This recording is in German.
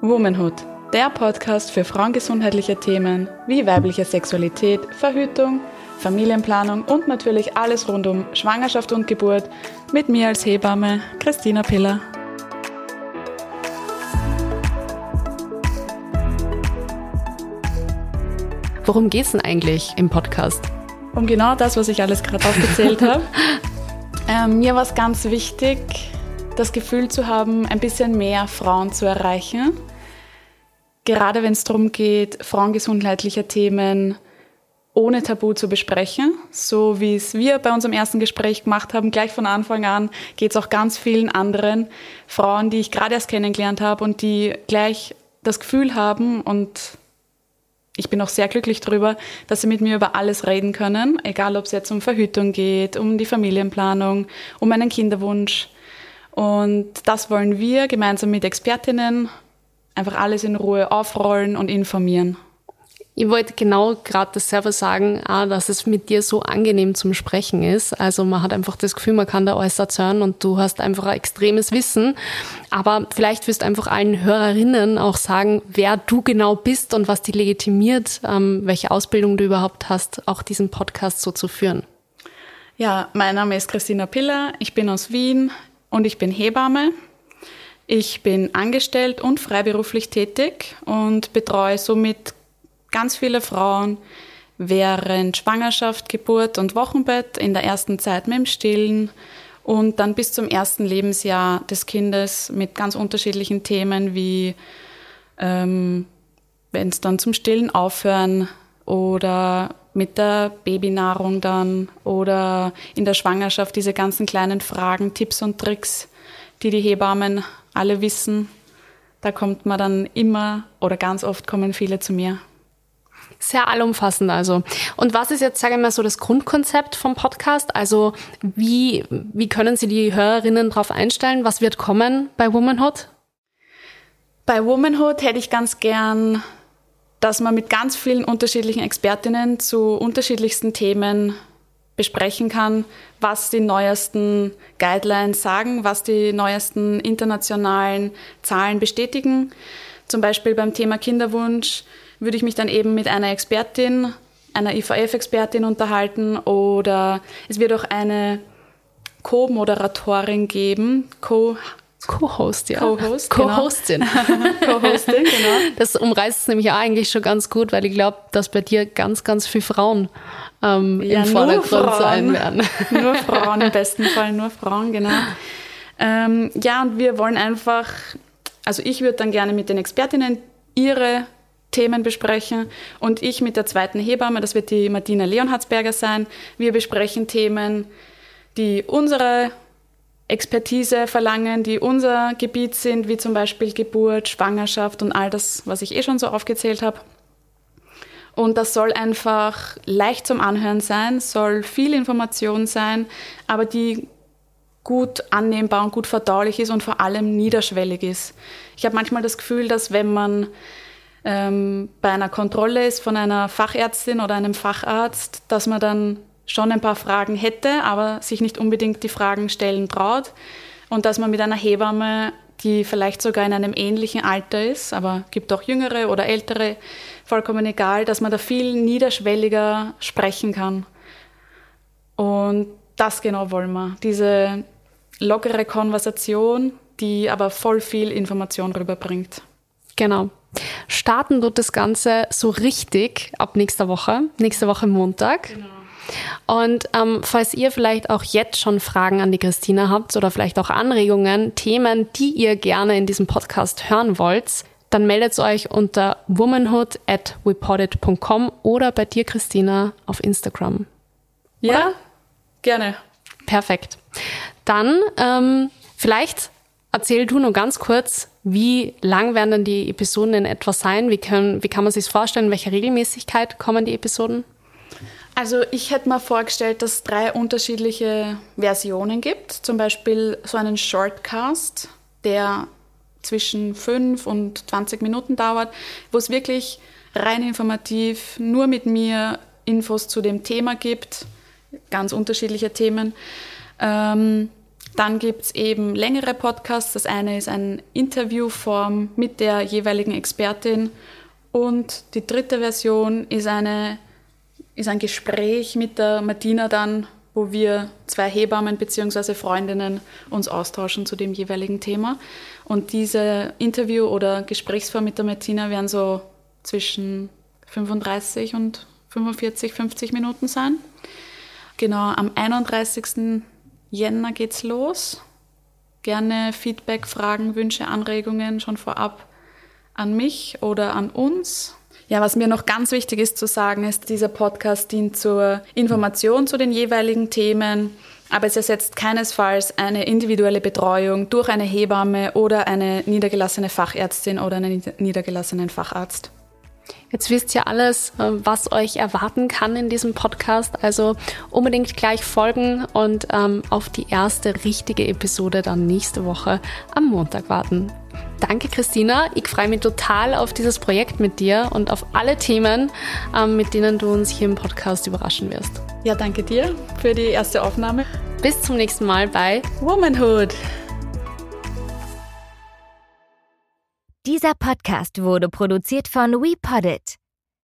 Womanhood, der Podcast für frauengesundheitliche Themen wie weibliche Sexualität, Verhütung, Familienplanung und natürlich alles rund um Schwangerschaft und Geburt mit mir als Hebamme, Christina Piller. Worum geht es denn eigentlich im Podcast? Um genau das, was ich alles gerade aufgezählt habe. Ähm, mir war es ganz wichtig, das Gefühl zu haben, ein bisschen mehr Frauen zu erreichen. Gerade wenn es darum geht, frauengesundheitliche Themen ohne Tabu zu besprechen, so wie es wir bei unserem ersten Gespräch gemacht haben, gleich von Anfang an, geht es auch ganz vielen anderen Frauen, die ich gerade erst kennengelernt habe und die gleich das Gefühl haben und ich bin auch sehr glücklich darüber, dass sie mit mir über alles reden können, egal ob es jetzt um Verhütung geht, um die Familienplanung, um einen Kinderwunsch. Und das wollen wir gemeinsam mit Expertinnen einfach alles in Ruhe aufrollen und informieren. Ich wollte genau gerade dasselbe sagen, auch, dass es mit dir so angenehm zum Sprechen ist. Also man hat einfach das Gefühl, man kann da alles erzählen und du hast einfach ein extremes Wissen. Aber vielleicht wirst du einfach allen Hörerinnen auch sagen, wer du genau bist und was die legitimiert, ähm, welche Ausbildung du überhaupt hast, auch diesen Podcast so zu führen. Ja, mein Name ist Christina Piller, ich bin aus Wien und ich bin Hebamme. Ich bin angestellt und freiberuflich tätig und betreue somit ganz viele Frauen während Schwangerschaft, Geburt und Wochenbett, in der ersten Zeit mit dem Stillen und dann bis zum ersten Lebensjahr des Kindes mit ganz unterschiedlichen Themen wie ähm, wenn es dann zum Stillen aufhören oder mit der Babynahrung dann oder in der Schwangerschaft diese ganzen kleinen Fragen, Tipps und Tricks, die die Hebammen alle wissen. Da kommt man dann immer oder ganz oft kommen viele zu mir. Sehr allumfassend also. Und was ist jetzt, sage ich mal, so das Grundkonzept vom Podcast? Also wie, wie können Sie die Hörerinnen darauf einstellen? Was wird kommen bei Womanhood? Bei Womanhood hätte ich ganz gern, dass man mit ganz vielen unterschiedlichen Expertinnen zu unterschiedlichsten Themen besprechen kann, was die neuesten Guidelines sagen, was die neuesten internationalen Zahlen bestätigen. Zum Beispiel beim Thema Kinderwunsch würde ich mich dann eben mit einer Expertin, einer IVF-Expertin unterhalten oder es wird auch eine Co-Moderatorin geben, Co Co-Host, ja. Co-Host, Co-Hostin. Genau. Co-Hostin, genau. Das umreißt es nämlich auch eigentlich schon ganz gut, weil ich glaube, dass bei dir ganz, ganz viele Frauen ähm, ja, im Vordergrund sein werden. Nur Frauen, im besten Fall nur Frauen, genau. Ähm, ja, und wir wollen einfach, also ich würde dann gerne mit den Expertinnen ihre Themen besprechen und ich mit der zweiten Hebamme, das wird die Martina Leonhardsberger sein. Wir besprechen Themen, die unsere Expertise verlangen, die unser Gebiet sind, wie zum Beispiel Geburt, Schwangerschaft und all das, was ich eh schon so aufgezählt habe. Und das soll einfach leicht zum Anhören sein, soll viel Information sein, aber die gut annehmbar und gut verdaulich ist und vor allem niederschwellig ist. Ich habe manchmal das Gefühl, dass wenn man ähm, bei einer Kontrolle ist von einer Fachärztin oder einem Facharzt, dass man dann schon ein paar Fragen hätte, aber sich nicht unbedingt die Fragen stellen traut. Und dass man mit einer Hebamme, die vielleicht sogar in einem ähnlichen Alter ist, aber gibt auch jüngere oder ältere, vollkommen egal, dass man da viel niederschwelliger sprechen kann. Und das genau wollen wir. Diese lockere Konversation, die aber voll viel Information rüberbringt. Genau. Starten tut das Ganze so richtig ab nächster Woche, nächste Woche Montag. Genau. Und ähm, falls ihr vielleicht auch jetzt schon Fragen an die Christina habt oder vielleicht auch Anregungen, Themen, die ihr gerne in diesem Podcast hören wollt, dann meldet euch unter womanhood at reported.com oder bei dir, Christina, auf Instagram. Ja, oder? gerne. Perfekt. Dann ähm, vielleicht erzähl du nur ganz kurz, wie lang werden denn die Episoden in etwa sein? Wie, können, wie kann man sich vorstellen? In welcher Regelmäßigkeit kommen die Episoden? Also ich hätte mir vorgestellt, dass es drei unterschiedliche Versionen gibt. Zum Beispiel so einen Shortcast, der zwischen 5 und 20 Minuten dauert, wo es wirklich rein informativ nur mit mir Infos zu dem Thema gibt, ganz unterschiedliche Themen. Ähm, Dann gibt es eben längere Podcasts. Das eine ist eine Interviewform mit der jeweiligen Expertin. Und die dritte Version ist, eine, ist ein Gespräch mit der Martina dann, wo wir zwei Hebammen bzw. Freundinnen uns austauschen zu dem jeweiligen Thema. Und diese Interview- oder Gesprächsform mit der Martina werden so zwischen 35 und 45, 50 Minuten sein. Genau, am 31. Jänner geht's los. Gerne Feedback, Fragen, Wünsche, Anregungen schon vorab an mich oder an uns. Ja, was mir noch ganz wichtig ist zu sagen, ist, dieser Podcast dient zur Information zu den jeweiligen Themen, aber es ersetzt keinesfalls eine individuelle Betreuung durch eine Hebamme oder eine niedergelassene Fachärztin oder einen niedergelassenen Facharzt. Jetzt wisst ihr alles, äh, was euch erwarten kann in diesem Podcast. Also unbedingt gleich folgen und ähm, auf die erste richtige Episode dann nächste Woche am Montag warten. Danke, Christina. Ich freue mich total auf dieses Projekt mit dir und auf alle Themen, ähm, mit denen du uns hier im Podcast überraschen wirst. Ja, danke dir für die erste Aufnahme. Bis zum nächsten Mal bei Womanhood. Dieser Podcast wurde produziert von WePoddit.